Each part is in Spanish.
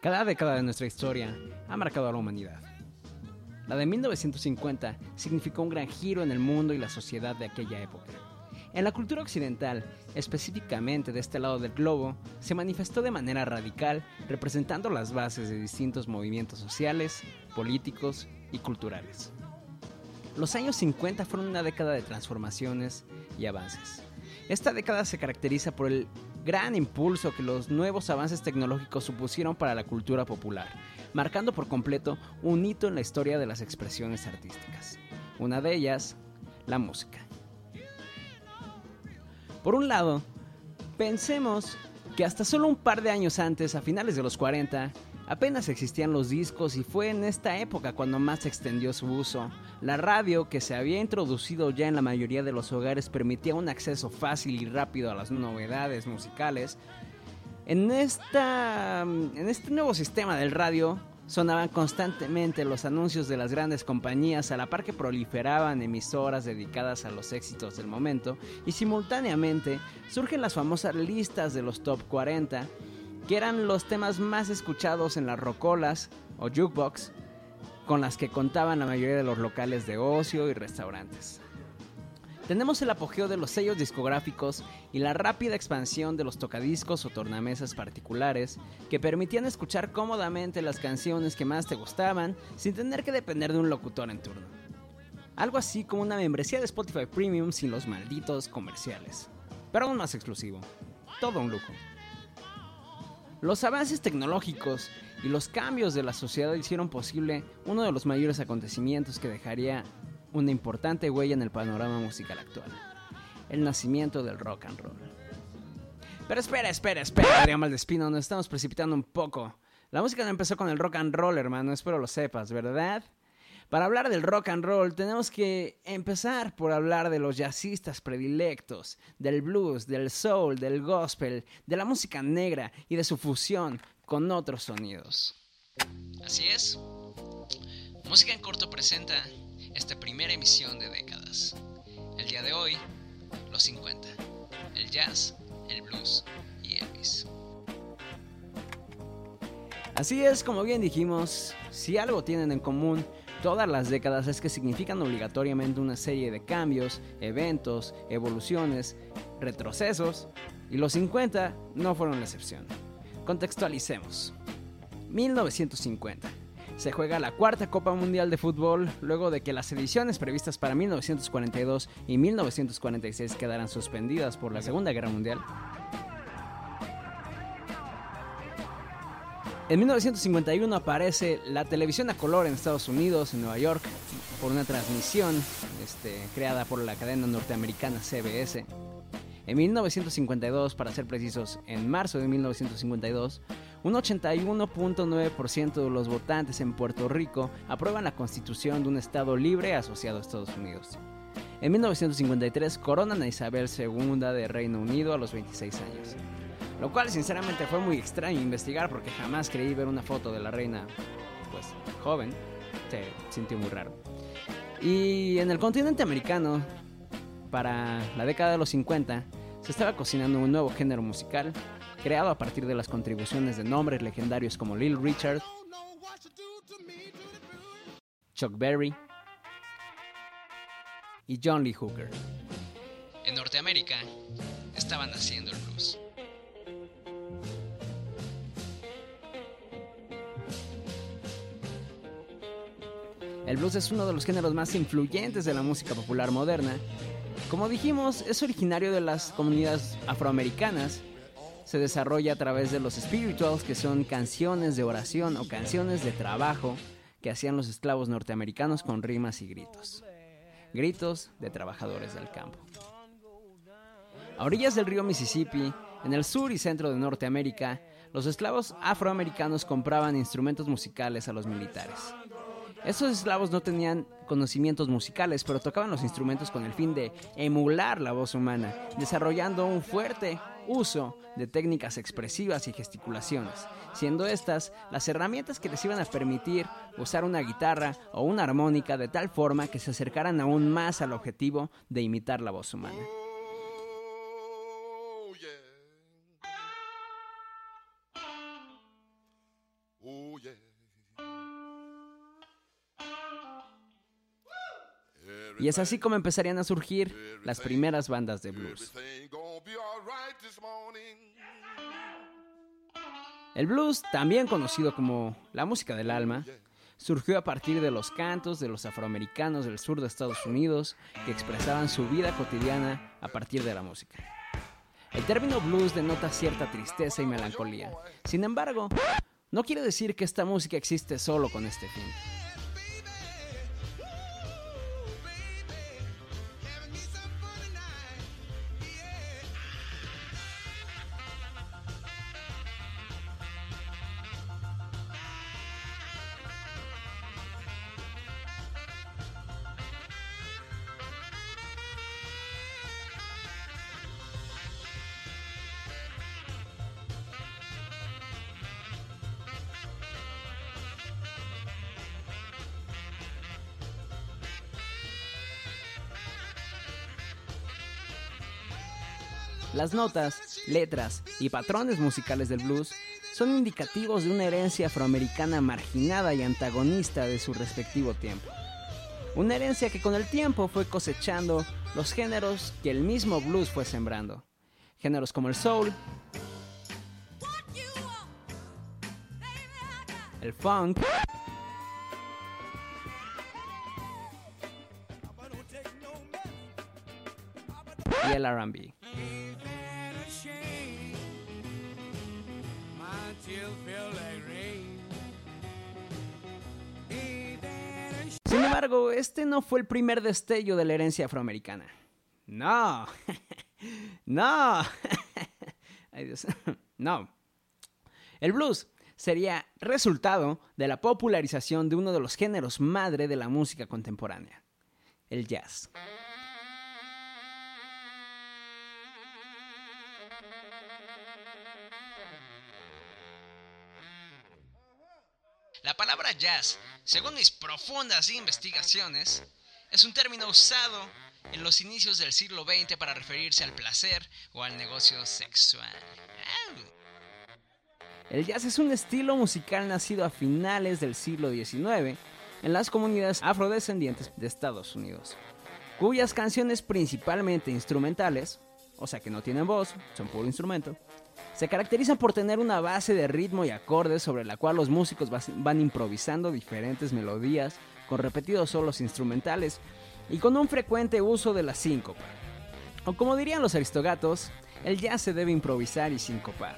Cada década de nuestra historia ha marcado a la humanidad. La de 1950 significó un gran giro en el mundo y la sociedad de aquella época. En la cultura occidental, específicamente de este lado del globo, se manifestó de manera radical representando las bases de distintos movimientos sociales, políticos y culturales. Los años 50 fueron una década de transformaciones y avances. Esta década se caracteriza por el gran impulso que los nuevos avances tecnológicos supusieron para la cultura popular, marcando por completo un hito en la historia de las expresiones artísticas. Una de ellas, la música. Por un lado, pensemos que hasta solo un par de años antes, a finales de los 40, apenas existían los discos y fue en esta época cuando más se extendió su uso. La radio, que se había introducido ya en la mayoría de los hogares, permitía un acceso fácil y rápido a las novedades musicales. En, esta, en este nuevo sistema del radio, Sonaban constantemente los anuncios de las grandes compañías a la par que proliferaban emisoras dedicadas a los éxitos del momento y simultáneamente surgen las famosas listas de los top 40, que eran los temas más escuchados en las rocolas o jukebox, con las que contaban la mayoría de los locales de ocio y restaurantes. Tenemos el apogeo de los sellos discográficos y la rápida expansión de los tocadiscos o tornamesas particulares que permitían escuchar cómodamente las canciones que más te gustaban sin tener que depender de un locutor en turno. Algo así como una membresía de Spotify Premium sin los malditos comerciales. Pero aún más exclusivo. Todo un lujo. Los avances tecnológicos y los cambios de la sociedad hicieron posible uno de los mayores acontecimientos que dejaría una importante huella en el panorama musical actual, el nacimiento del rock and roll. Pero espera, espera, espera, Adrián Maldespino, nos estamos precipitando un poco. La música no empezó con el rock and roll, hermano, espero lo sepas, ¿verdad? Para hablar del rock and roll tenemos que empezar por hablar de los jazzistas predilectos, del blues, del soul, del gospel, de la música negra y de su fusión con otros sonidos. Así es. Música en corto presenta esta primera emisión de décadas. El día de hoy, los 50, el jazz, el blues y Elvis. Así es, como bien dijimos, si algo tienen en común todas las décadas es que significan obligatoriamente una serie de cambios, eventos, evoluciones, retrocesos, y los 50 no fueron la excepción. Contextualicemos. 1950 se juega la cuarta Copa Mundial de Fútbol luego de que las ediciones previstas para 1942 y 1946 quedaran suspendidas por la Segunda Guerra Mundial. En 1951 aparece la televisión a color en Estados Unidos, en Nueva York, por una transmisión este, creada por la cadena norteamericana CBS. En 1952, para ser precisos, en marzo de 1952, un 81.9% de los votantes en Puerto Rico aprueban la constitución de un Estado libre asociado a Estados Unidos. En 1953 coronan a Isabel II de Reino Unido a los 26 años. Lo cual sinceramente fue muy extraño investigar porque jamás creí ver una foto de la reina, pues, joven. Se sintió muy raro. Y en el continente americano, para la década de los 50, se estaba cocinando un nuevo género musical creado a partir de las contribuciones de nombres legendarios como Lil Richard, Chuck Berry y John Lee Hooker. En Norteamérica estaban haciendo el blues. El blues es uno de los géneros más influyentes de la música popular moderna. Como dijimos, es originario de las comunidades afroamericanas se desarrolla a través de los spirituals, que son canciones de oración o canciones de trabajo que hacían los esclavos norteamericanos con rimas y gritos. Gritos de trabajadores del campo. A orillas del río Mississippi, en el sur y centro de Norteamérica, los esclavos afroamericanos compraban instrumentos musicales a los militares. Estos esclavos no tenían conocimientos musicales, pero tocaban los instrumentos con el fin de emular la voz humana, desarrollando un fuerte uso de técnicas expresivas y gesticulaciones, siendo estas las herramientas que les iban a permitir usar una guitarra o una armónica de tal forma que se acercaran aún más al objetivo de imitar la voz humana. Y es así como empezarían a surgir las primeras bandas de blues. El blues, también conocido como la música del alma, surgió a partir de los cantos de los afroamericanos del sur de Estados Unidos que expresaban su vida cotidiana a partir de la música. El término blues denota cierta tristeza y melancolía. Sin embargo, no quiere decir que esta música existe solo con este fin. Las notas, letras y patrones musicales del blues son indicativos de una herencia afroamericana marginada y antagonista de su respectivo tiempo. Una herencia que con el tiempo fue cosechando los géneros que el mismo blues fue sembrando. Géneros como el soul, el funk, y el RB. Sin embargo, este no fue el primer destello de la herencia afroamericana. No, no, no. El blues sería resultado de la popularización de uno de los géneros madre de la música contemporánea, el jazz. Jazz, según mis profundas investigaciones, es un término usado en los inicios del siglo XX para referirse al placer o al negocio sexual. El jazz es un estilo musical nacido a finales del siglo XIX en las comunidades afrodescendientes de Estados Unidos, cuyas canciones principalmente instrumentales, o sea que no tienen voz, son puro instrumento, se caracterizan por tener una base de ritmo y acordes sobre la cual los músicos van improvisando diferentes melodías con repetidos solos instrumentales y con un frecuente uso de la síncopa. O como dirían los aristogatos, el jazz se debe improvisar y sincopar.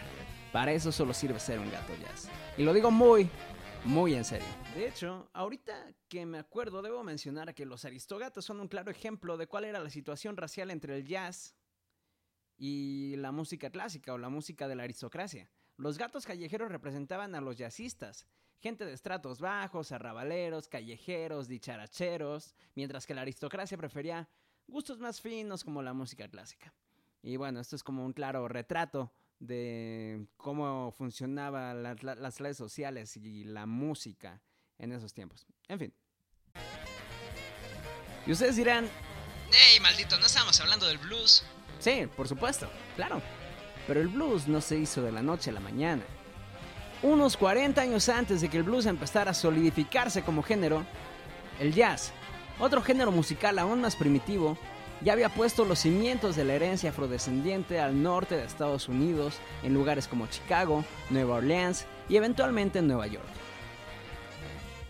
Para eso solo sirve ser un gato jazz. Y lo digo muy, muy en serio. De hecho, ahorita que me acuerdo, debo mencionar que los aristogatos son un claro ejemplo de cuál era la situación racial entre el jazz y la música clásica o la música de la aristocracia. Los gatos callejeros representaban a los jazzistas, gente de estratos bajos, arrabaleros, callejeros, dicharacheros, mientras que la aristocracia prefería gustos más finos como la música clásica. Y bueno, esto es como un claro retrato de cómo funcionaban las redes sociales y la música en esos tiempos. En fin. Y ustedes dirán, ¡Ey, maldito! ¿No estamos hablando del blues? Sí, por supuesto, claro. Pero el blues no se hizo de la noche a la mañana. Unos 40 años antes de que el blues empezara a solidificarse como género, el jazz, otro género musical aún más primitivo, ya había puesto los cimientos de la herencia afrodescendiente al norte de Estados Unidos, en lugares como Chicago, Nueva Orleans y eventualmente en Nueva York.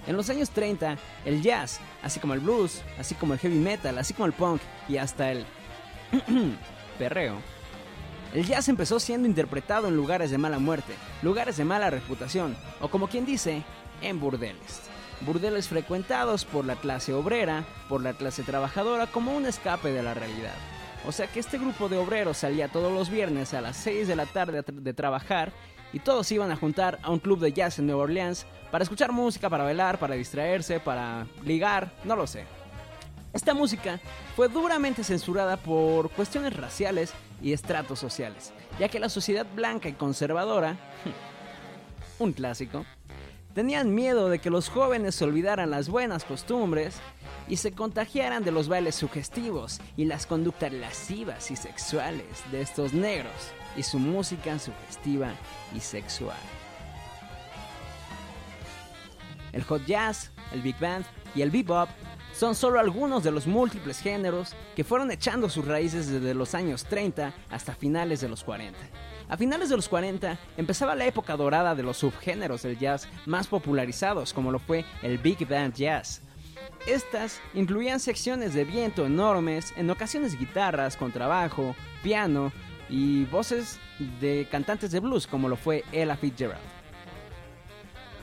En los años 30, el jazz, así como el blues, así como el heavy metal, así como el punk y hasta el El jazz empezó siendo interpretado en lugares de mala muerte, lugares de mala reputación, o como quien dice, en burdeles. Burdeles frecuentados por la clase obrera, por la clase trabajadora, como un escape de la realidad. O sea que este grupo de obreros salía todos los viernes a las 6 de la tarde de trabajar y todos iban a juntar a un club de jazz en Nueva Orleans para escuchar música, para bailar, para distraerse, para ligar, no lo sé. Esta música fue duramente censurada por cuestiones raciales y estratos sociales, ya que la sociedad blanca y conservadora, un clásico, tenían miedo de que los jóvenes olvidaran las buenas costumbres y se contagiaran de los bailes sugestivos y las conductas lascivas y sexuales de estos negros y su música sugestiva y sexual. El hot jazz, el big band y el bebop son solo algunos de los múltiples géneros que fueron echando sus raíces desde los años 30 hasta finales de los 40. A finales de los 40 empezaba la época dorada de los subgéneros del jazz más popularizados, como lo fue el Big Band Jazz. Estas incluían secciones de viento enormes, en ocasiones guitarras, contrabajo, piano y voces de cantantes de blues, como lo fue Ella Fitzgerald.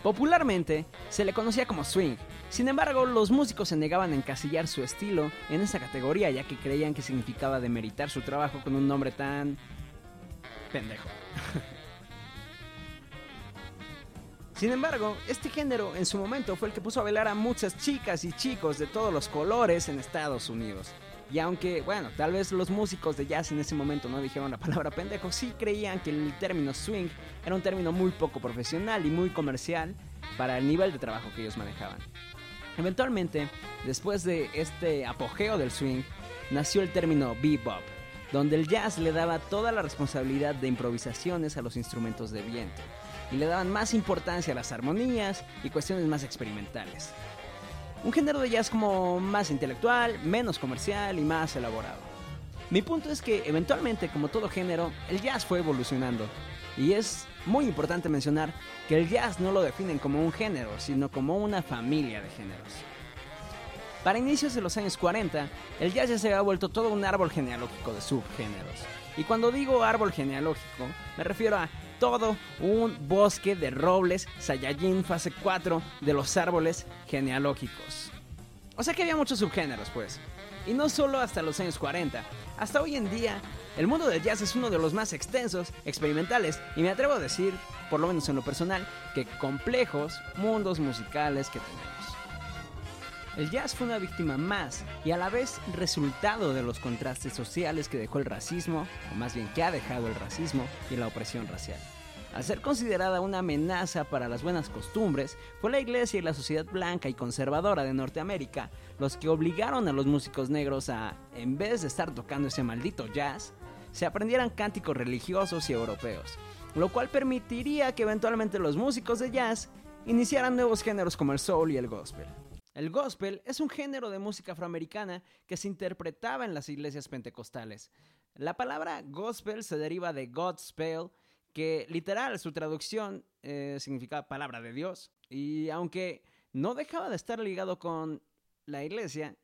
Popularmente se le conocía como swing, sin embargo, los músicos se negaban a encasillar su estilo en esa categoría, ya que creían que significaba demeritar su trabajo con un nombre tan pendejo. Sin embargo, este género en su momento fue el que puso a bailar a muchas chicas y chicos de todos los colores en Estados Unidos. Y aunque, bueno, tal vez los músicos de jazz en ese momento no dijeron la palabra pendejo, sí creían que el término swing era un término muy poco profesional y muy comercial para el nivel de trabajo que ellos manejaban. Eventualmente, después de este apogeo del swing, nació el término bebop, donde el jazz le daba toda la responsabilidad de improvisaciones a los instrumentos de viento y le daban más importancia a las armonías y cuestiones más experimentales. Un género de jazz como más intelectual, menos comercial y más elaborado. Mi punto es que eventualmente, como todo género, el jazz fue evolucionando. Y es muy importante mencionar que el jazz no lo definen como un género, sino como una familia de géneros. Para inicios de los años 40, el jazz ya se había vuelto todo un árbol genealógico de subgéneros. Y cuando digo árbol genealógico, me refiero a todo un bosque de robles Saiyajin fase 4 de los árboles genealógicos. O sea que había muchos subgéneros, pues. Y no solo hasta los años 40, hasta hoy en día, el mundo del jazz es uno de los más extensos, experimentales y me atrevo a decir, por lo menos en lo personal, que complejos mundos musicales que tenemos. El jazz fue una víctima más y a la vez resultado de los contrastes sociales que dejó el racismo, o más bien que ha dejado el racismo y la opresión racial. Al ser considerada una amenaza para las buenas costumbres, fue la iglesia y la sociedad blanca y conservadora de Norteamérica los que obligaron a los músicos negros a, en vez de estar tocando ese maldito jazz, se aprendieran cánticos religiosos y europeos, lo cual permitiría que eventualmente los músicos de jazz iniciaran nuevos géneros como el soul y el gospel. El gospel es un género de música afroamericana que se interpretaba en las iglesias pentecostales. La palabra gospel se deriva de Godspell, que literal su traducción eh, significa palabra de Dios. Y aunque no dejaba de estar ligado con la iglesia,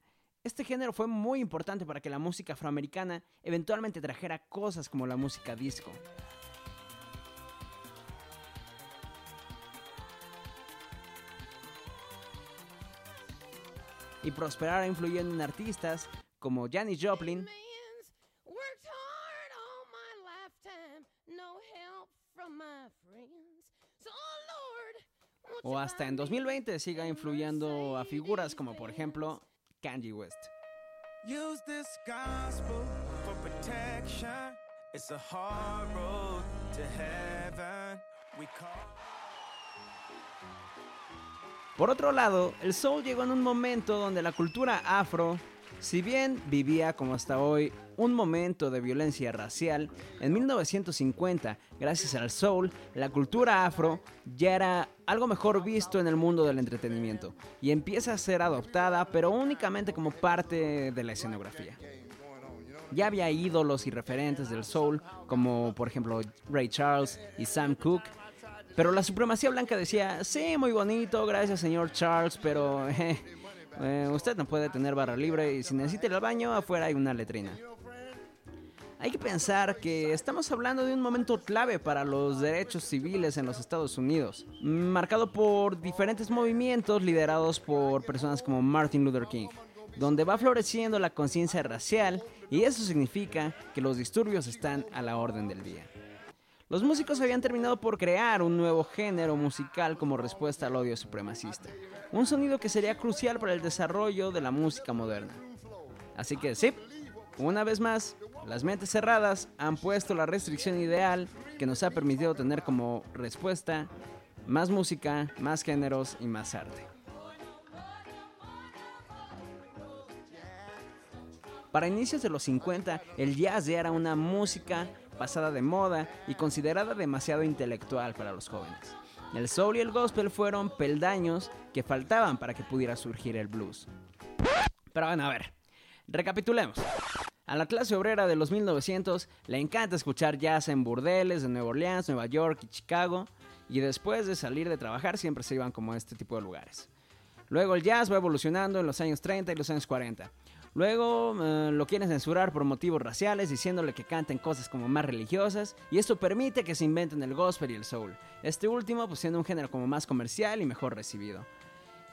este género fue muy importante para que la música afroamericana eventualmente trajera cosas como la música disco. Y prosperara influyendo en artistas como Janis Joplin, o hasta en 2020 siga influyendo a figuras como por ejemplo Kanye West. Por otro lado, el soul llegó en un momento donde la cultura afro si bien vivía como hasta hoy un momento de violencia racial, en 1950, gracias al soul, la cultura afro ya era algo mejor visto en el mundo del entretenimiento y empieza a ser adoptada, pero únicamente como parte de la escenografía. Ya había ídolos y referentes del soul, como por ejemplo Ray Charles y Sam Cooke, pero la supremacía blanca decía, sí, muy bonito, gracias señor Charles, pero... Eh, eh, usted no puede tener barra libre y si necesita ir al baño, afuera hay una letrina. Hay que pensar que estamos hablando de un momento clave para los derechos civiles en los Estados Unidos, marcado por diferentes movimientos liderados por personas como Martin Luther King, donde va floreciendo la conciencia racial y eso significa que los disturbios están a la orden del día. Los músicos habían terminado por crear un nuevo género musical como respuesta al odio supremacista, un sonido que sería crucial para el desarrollo de la música moderna. Así que sí, una vez más, las mentes cerradas han puesto la restricción ideal que nos ha permitido tener como respuesta más música, más géneros y más arte. Para inicios de los 50, el jazz era una música pasada de moda y considerada demasiado intelectual para los jóvenes. El soul y el gospel fueron peldaños que faltaban para que pudiera surgir el blues. Pero bueno, a ver, recapitulemos. A la clase obrera de los 1900 le encanta escuchar jazz en burdeles de Nueva Orleans, Nueva York y Chicago, y después de salir de trabajar siempre se iban como a este tipo de lugares. Luego el jazz va evolucionando en los años 30 y los años 40. Luego eh, lo quieren censurar por motivos raciales, diciéndole que canten cosas como más religiosas, y esto permite que se inventen el gospel y el soul. Este último pues siendo un género como más comercial y mejor recibido.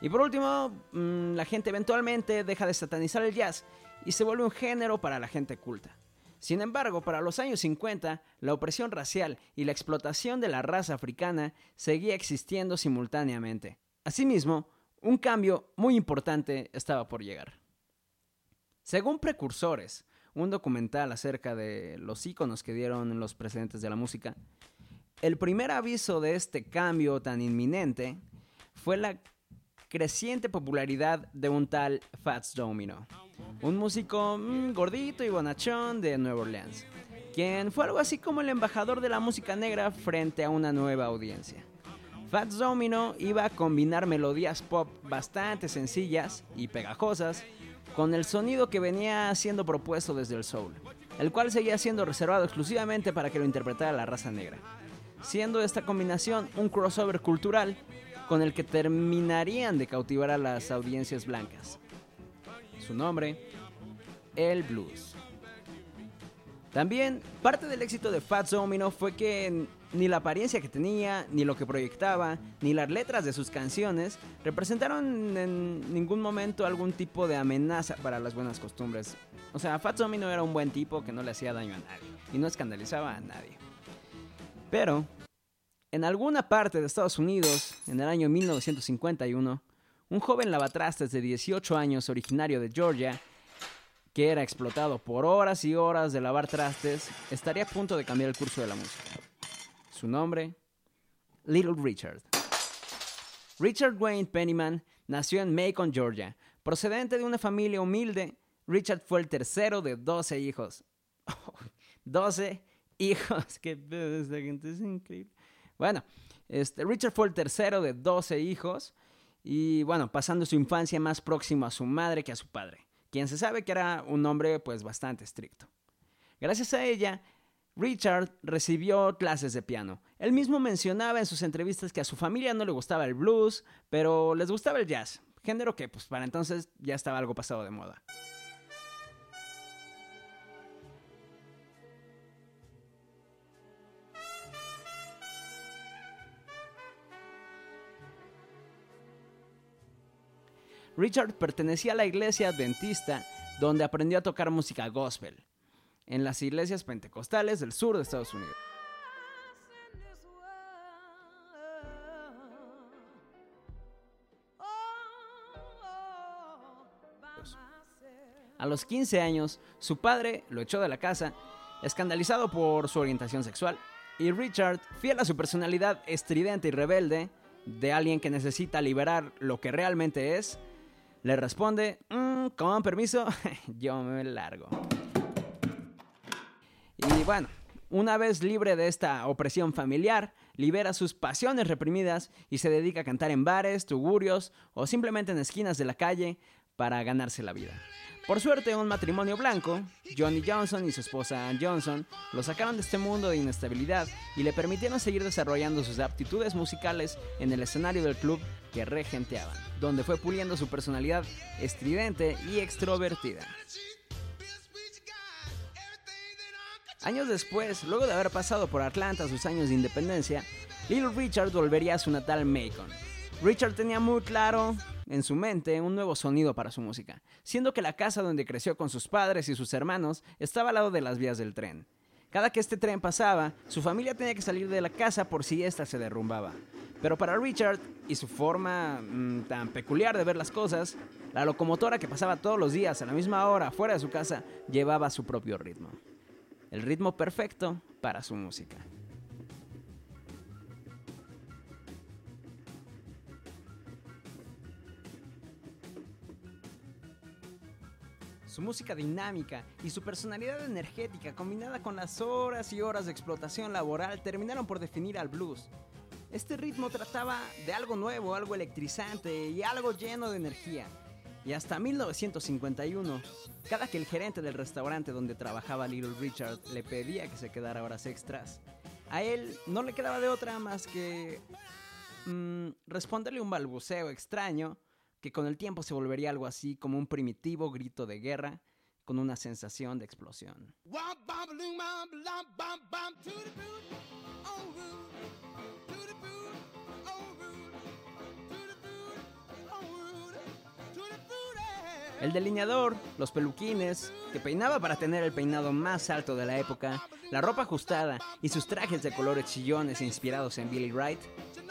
Y por último, mm, la gente eventualmente deja de satanizar el jazz y se vuelve un género para la gente culta. Sin embargo, para los años 50, la opresión racial y la explotación de la raza africana seguía existiendo simultáneamente. Asimismo, un cambio muy importante estaba por llegar. Según Precursores, un documental acerca de los íconos que dieron los precedentes de la música, el primer aviso de este cambio tan inminente fue la creciente popularidad de un tal Fats Domino, un músico mm, gordito y bonachón de Nueva Orleans, quien fue algo así como el embajador de la música negra frente a una nueva audiencia. Fats Domino iba a combinar melodías pop bastante sencillas y pegajosas con el sonido que venía siendo propuesto desde el soul, el cual seguía siendo reservado exclusivamente para que lo interpretara la raza negra, siendo esta combinación un crossover cultural con el que terminarían de cautivar a las audiencias blancas. Su nombre, el blues. También parte del éxito de Fats Domino fue que ni la apariencia que tenía, ni lo que proyectaba, ni las letras de sus canciones representaron en ningún momento algún tipo de amenaza para las buenas costumbres. O sea, Domino era un buen tipo que no le hacía daño a nadie y no escandalizaba a nadie. Pero en alguna parte de Estados Unidos, en el año 1951, un joven lavatrastes de 18 años originario de Georgia, que era explotado por horas y horas de lavar trastes, estaría a punto de cambiar el curso de la música. Su nombre, Little Richard. Richard Wayne Pennyman nació en Macon, Georgia. Procedente de una familia humilde, Richard fue el tercero de 12 hijos. 12 hijos, que esta gente es increíble. Bueno, este, Richard fue el tercero de 12 hijos y bueno, pasando su infancia más próximo a su madre que a su padre, quien se sabe que era un hombre pues bastante estricto. Gracias a ella, Richard recibió clases de piano. Él mismo mencionaba en sus entrevistas que a su familia no le gustaba el blues, pero les gustaba el jazz, género que pues para entonces ya estaba algo pasado de moda. Richard pertenecía a la iglesia adventista donde aprendió a tocar música gospel en las iglesias pentecostales del sur de Estados Unidos. A los 15 años, su padre lo echó de la casa, escandalizado por su orientación sexual, y Richard, fiel a su personalidad estridente y rebelde, de alguien que necesita liberar lo que realmente es, le responde, mm, con permiso, yo me largo. Y bueno, una vez libre de esta opresión familiar, libera sus pasiones reprimidas y se dedica a cantar en bares, tugurios o simplemente en esquinas de la calle para ganarse la vida. Por suerte, un matrimonio blanco, Johnny Johnson y su esposa Ann Johnson, lo sacaron de este mundo de inestabilidad y le permitieron seguir desarrollando sus aptitudes musicales en el escenario del club que regenteaban, donde fue puliendo su personalidad estridente y extrovertida. Años después, luego de haber pasado por Atlanta sus años de independencia, Little Richard volvería a su natal Macon. Richard tenía muy claro en su mente un nuevo sonido para su música, siendo que la casa donde creció con sus padres y sus hermanos estaba al lado de las vías del tren. Cada que este tren pasaba, su familia tenía que salir de la casa por si ésta se derrumbaba. Pero para Richard y su forma mm, tan peculiar de ver las cosas, la locomotora que pasaba todos los días a la misma hora fuera de su casa llevaba su propio ritmo el ritmo perfecto para su música. Su música dinámica y su personalidad energética combinada con las horas y horas de explotación laboral terminaron por definir al blues. Este ritmo trataba de algo nuevo, algo electrizante y algo lleno de energía. Y hasta 1951, cada que el gerente del restaurante donde trabajaba Little Richard le pedía que se quedara horas extras, a él no le quedaba de otra más que mm, responderle un balbuceo extraño que con el tiempo se volvería algo así como un primitivo grito de guerra con una sensación de explosión. El delineador, los peluquines, que peinaba para tener el peinado más alto de la época, la ropa ajustada y sus trajes de colores chillones inspirados en Billy Wright,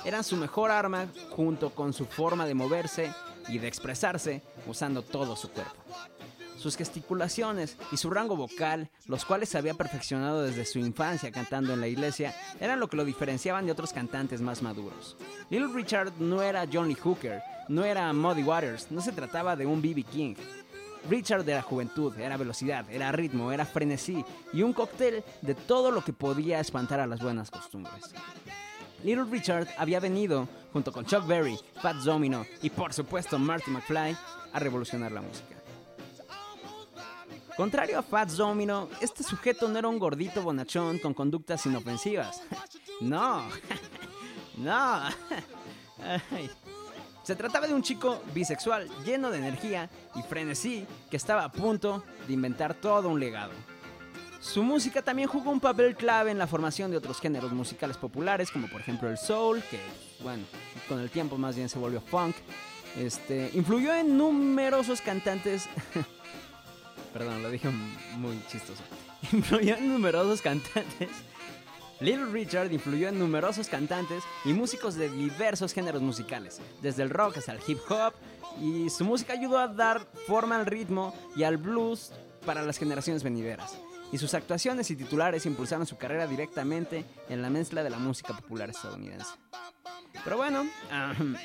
eran su mejor arma junto con su forma de moverse y de expresarse usando todo su cuerpo. Sus gesticulaciones y su rango vocal, los cuales había perfeccionado desde su infancia cantando en la iglesia, eran lo que lo diferenciaban de otros cantantes más maduros. Little Richard no era John Lee Hooker, no era Muddy Waters, no se trataba de un B.B. King. Richard era juventud, era velocidad, era ritmo, era frenesí y un cóctel de todo lo que podía espantar a las buenas costumbres. Little Richard había venido, junto con Chuck Berry, Pat Domino y por supuesto Marty McFly, a revolucionar la música. Contrario a Fats Domino, este sujeto no era un gordito bonachón con conductas inofensivas. No, no. Se trataba de un chico bisexual lleno de energía y frenesí que estaba a punto de inventar todo un legado. Su música también jugó un papel clave en la formación de otros géneros musicales populares, como por ejemplo el soul, que, bueno, con el tiempo más bien se volvió funk. Este, influyó en numerosos cantantes Perdón, lo dije muy chistoso. Influyó en numerosos cantantes. Little Richard influyó en numerosos cantantes y músicos de diversos géneros musicales, desde el rock hasta el hip hop, y su música ayudó a dar forma al ritmo y al blues para las generaciones venideras. Y sus actuaciones y titulares impulsaron su carrera directamente en la mezcla de la música popular estadounidense. Pero bueno,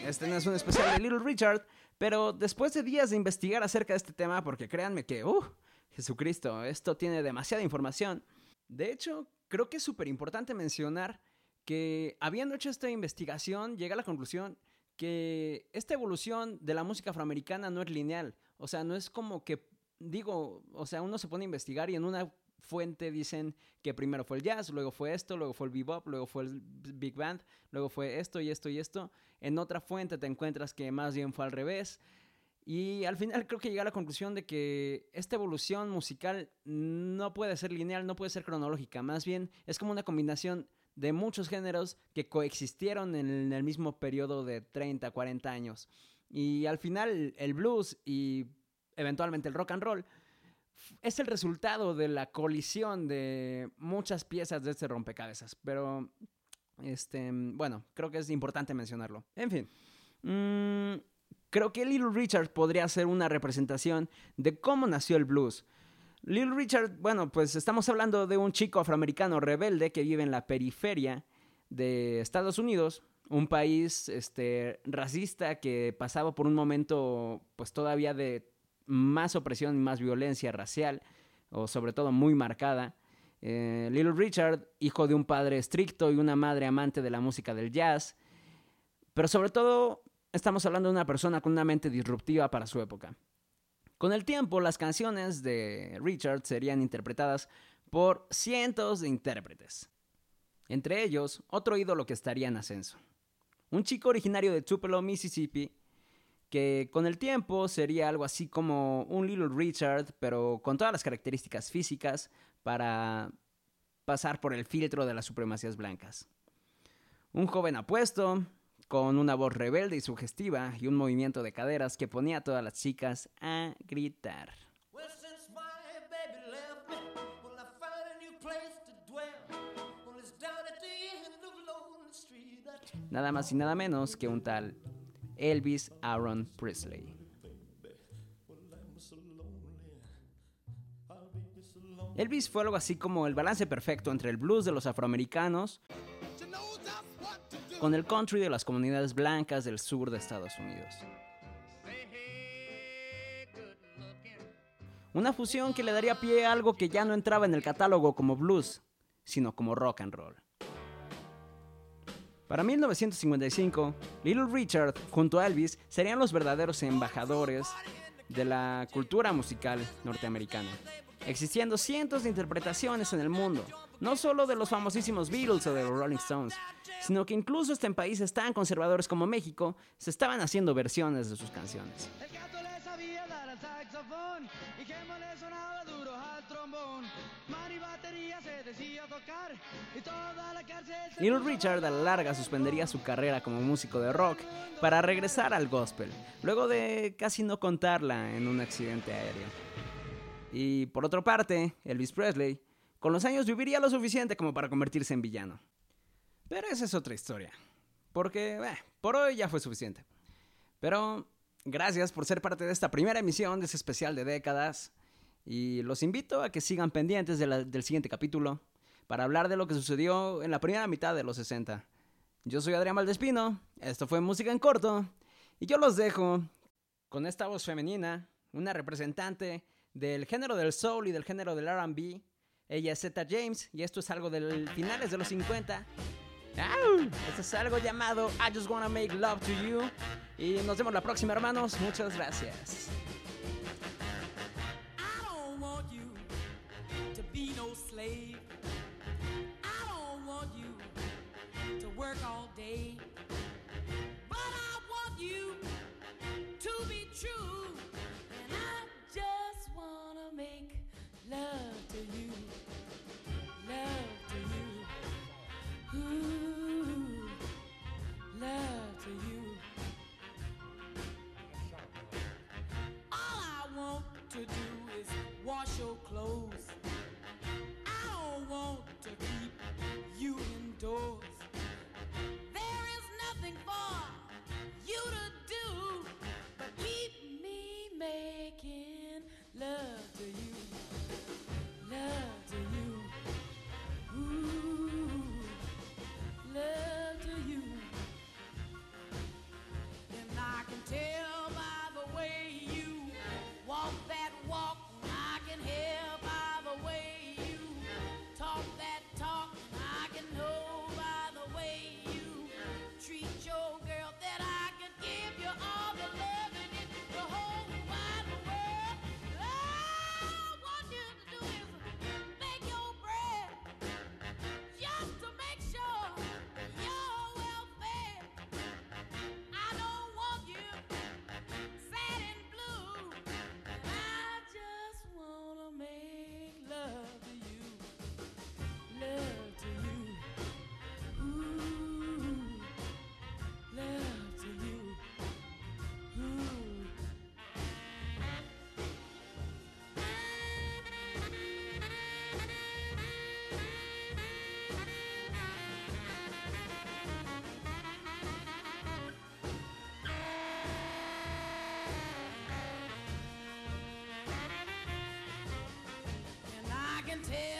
este no es un especial de Little Richard, pero después de días de investigar acerca de este tema, porque créanme que, uh, Jesucristo, esto tiene demasiada información. De hecho, creo que es súper importante mencionar que habiendo hecho esta investigación, llega a la conclusión que esta evolución de la música afroamericana no es lineal. O sea, no es como que, digo, o sea, uno se pone a investigar y en una fuente dicen que primero fue el jazz, luego fue esto, luego fue el bebop, luego fue el big band, luego fue esto y esto y esto. En otra fuente te encuentras que más bien fue al revés. Y al final creo que llega a la conclusión de que esta evolución musical no puede ser lineal, no puede ser cronológica, más bien es como una combinación de muchos géneros que coexistieron en el mismo periodo de 30, 40 años. Y al final el blues y eventualmente el rock and roll es el resultado de la colisión de muchas piezas de este rompecabezas. Pero, este, bueno, creo que es importante mencionarlo. En fin, mm, creo que Little Richard podría ser una representación de cómo nació el blues. Little Richard, bueno, pues estamos hablando de un chico afroamericano rebelde que vive en la periferia de Estados Unidos, un país este, racista que pasaba por un momento pues todavía de más opresión y más violencia racial, o sobre todo muy marcada. Eh, Little Richard, hijo de un padre estricto y una madre amante de la música del jazz, pero sobre todo estamos hablando de una persona con una mente disruptiva para su época. Con el tiempo, las canciones de Richard serían interpretadas por cientos de intérpretes. Entre ellos, otro ídolo que estaría en ascenso. Un chico originario de Tupelo, Mississippi, que con el tiempo sería algo así como un Little Richard, pero con todas las características físicas para pasar por el filtro de las supremacías blancas. Un joven apuesto, con una voz rebelde y sugestiva y un movimiento de caderas que ponía a todas las chicas a gritar. Nada más y nada menos que un tal Elvis Aaron Presley. Elvis fue algo así como el balance perfecto entre el blues de los afroamericanos con el country de las comunidades blancas del sur de Estados Unidos. Una fusión que le daría pie a algo que ya no entraba en el catálogo como blues, sino como rock and roll. Para 1955, Little Richard junto a Elvis serían los verdaderos embajadores de la cultura musical norteamericana, existiendo cientos de interpretaciones en el mundo, no solo de los famosísimos Beatles o de los Rolling Stones, sino que incluso hasta en países tan conservadores como México se estaban haciendo versiones de sus canciones. Little Richard a la larga suspendería su carrera como músico de rock para regresar al gospel, luego de casi no contarla en un accidente aéreo. Y por otra parte, Elvis Presley, con los años viviría lo suficiente como para convertirse en villano. Pero esa es otra historia, porque eh, por hoy ya fue suficiente. Pero gracias por ser parte de esta primera emisión de ese especial de décadas. Y los invito a que sigan pendientes del siguiente capítulo para hablar de lo que sucedió en la primera mitad de los 60. Yo soy Adrián Valdespino, esto fue Música en Corto, y yo los dejo con esta voz femenina, una representante del género del soul y del género del RB. Ella es Zeta James, y esto es algo de finales de los 50. Esto es algo llamado I Just Wanna Make Love to You. Y nos vemos la próxima, hermanos. Muchas gracias. slave. I don't want you to work all day. and tell.